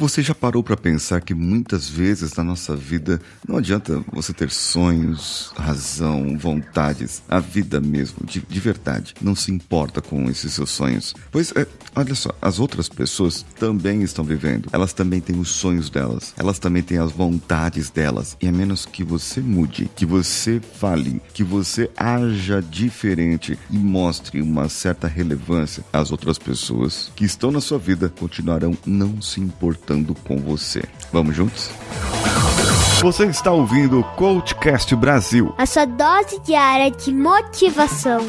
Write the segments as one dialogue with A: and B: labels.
A: Você já parou para pensar que muitas vezes na nossa vida não adianta você ter sonhos, razão, vontades, a vida mesmo, de, de verdade, não se importa com esses seus sonhos. Pois é, olha só, as outras pessoas também estão vivendo, elas também têm os sonhos delas, elas também têm as vontades delas, e a menos que você mude, que você fale, que você haja diferente e mostre uma certa relevância, as outras pessoas que estão na sua vida continuarão não se importando com você. Vamos juntos? Você está ouvindo o Coachcast Brasil.
B: A sua dose diária de motivação.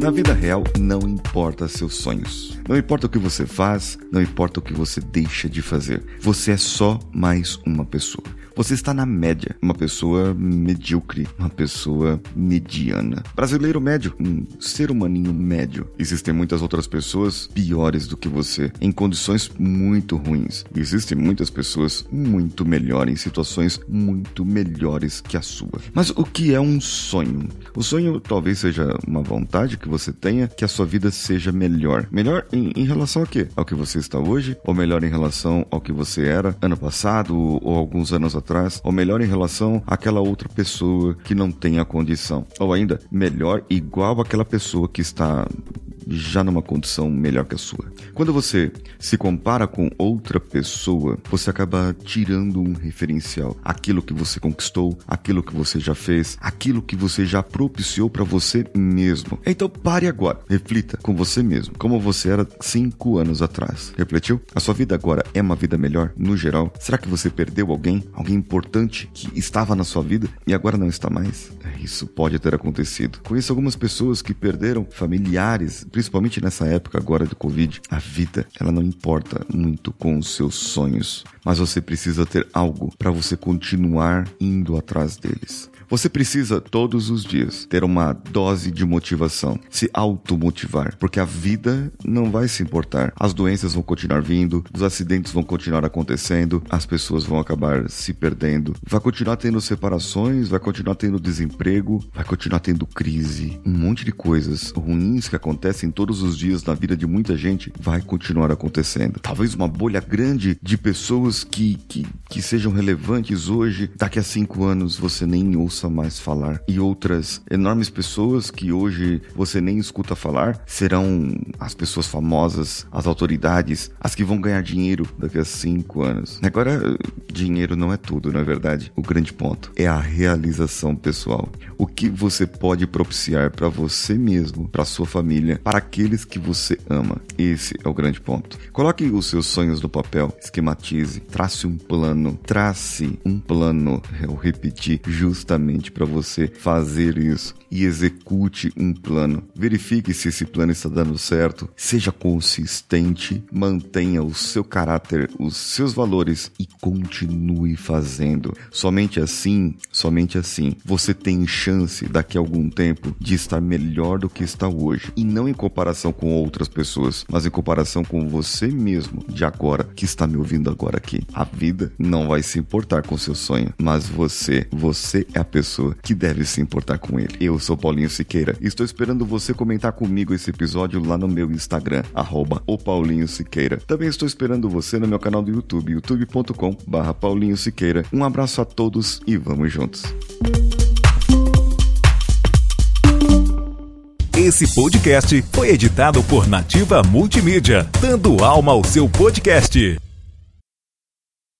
A: Na vida real, não importa seus sonhos. Não importa o que você faz, não importa o que você deixa de fazer. Você é só mais uma pessoa. Você está na média, uma pessoa medíocre, uma pessoa mediana. Brasileiro médio, um ser humaninho médio. Existem muitas outras pessoas piores do que você, em condições muito ruins. Existem muitas pessoas muito melhores, em situações muito melhores que a sua. Mas o que é um sonho? O sonho talvez seja uma vontade que você tenha que a sua vida seja melhor. Melhor em, em relação a quê? Ao que você está hoje? Ou melhor em relação ao que você era ano passado ou alguns anos atrás? Atrás, ou melhor em relação àquela outra pessoa que não tem a condição, ou ainda melhor igual àquela pessoa que está já numa condição melhor que a sua. Quando você se compara com outra pessoa, você acaba tirando um referencial, aquilo que você conquistou, aquilo que você já fez, aquilo que você já propiciou para você mesmo. Então pare agora, reflita com você mesmo, como você era cinco anos atrás. Refletiu? A sua vida agora é uma vida melhor, no geral? Será que você perdeu alguém, alguém importante que estava na sua vida e agora não está mais? Isso pode ter acontecido. Conheço algumas pessoas que perderam familiares, principalmente nessa época agora do Covid. A vida, ela não importa muito com os seus sonhos, mas você precisa ter algo para você continuar indo atrás deles. Você precisa todos os dias ter uma dose de motivação, se automotivar, porque a vida não vai se importar. As doenças vão continuar vindo, os acidentes vão continuar acontecendo, as pessoas vão acabar se perdendo, vai continuar tendo separações, vai continuar tendo desemprego, vai continuar tendo crise, um monte de coisas ruins que acontecem todos os dias na vida de muita gente vai continuar acontecendo. Talvez uma bolha grande de pessoas que, que, que sejam relevantes hoje, daqui a cinco anos você nem ouça ouça mais falar. E outras enormes pessoas que hoje você nem escuta falar serão as pessoas famosas, as autoridades, as que vão ganhar dinheiro daqui a cinco anos. Agora, dinheiro não é tudo, não é verdade? O grande ponto é a realização pessoal. O que você pode propiciar para você mesmo, para sua família, para aqueles que você ama. Esse é o grande ponto. Coloque os seus sonhos no papel, esquematize, trace um plano, trace um plano. Eu repeti justamente para você fazer isso e execute um plano. Verifique se esse plano está dando certo, seja consistente, mantenha o seu caráter, os seus valores e continue fazendo. Somente assim, somente assim, você tem chance daqui a algum tempo de estar melhor do que está hoje. E não em comparação com outras pessoas, mas em comparação com você mesmo de agora que está me ouvindo agora aqui. A vida não vai se importar com seu sonho, mas você, você é a pessoa que deve se importar com ele. Eu sou Paulinho Siqueira e estou esperando você comentar comigo esse episódio lá no meu Instagram, arroba o Paulinho Siqueira. Também estou esperando você no meu canal do YouTube, youtube.com barra Paulinho Siqueira. Um abraço a todos e vamos juntos.
C: Esse podcast foi editado por Nativa Multimídia, dando alma ao seu podcast.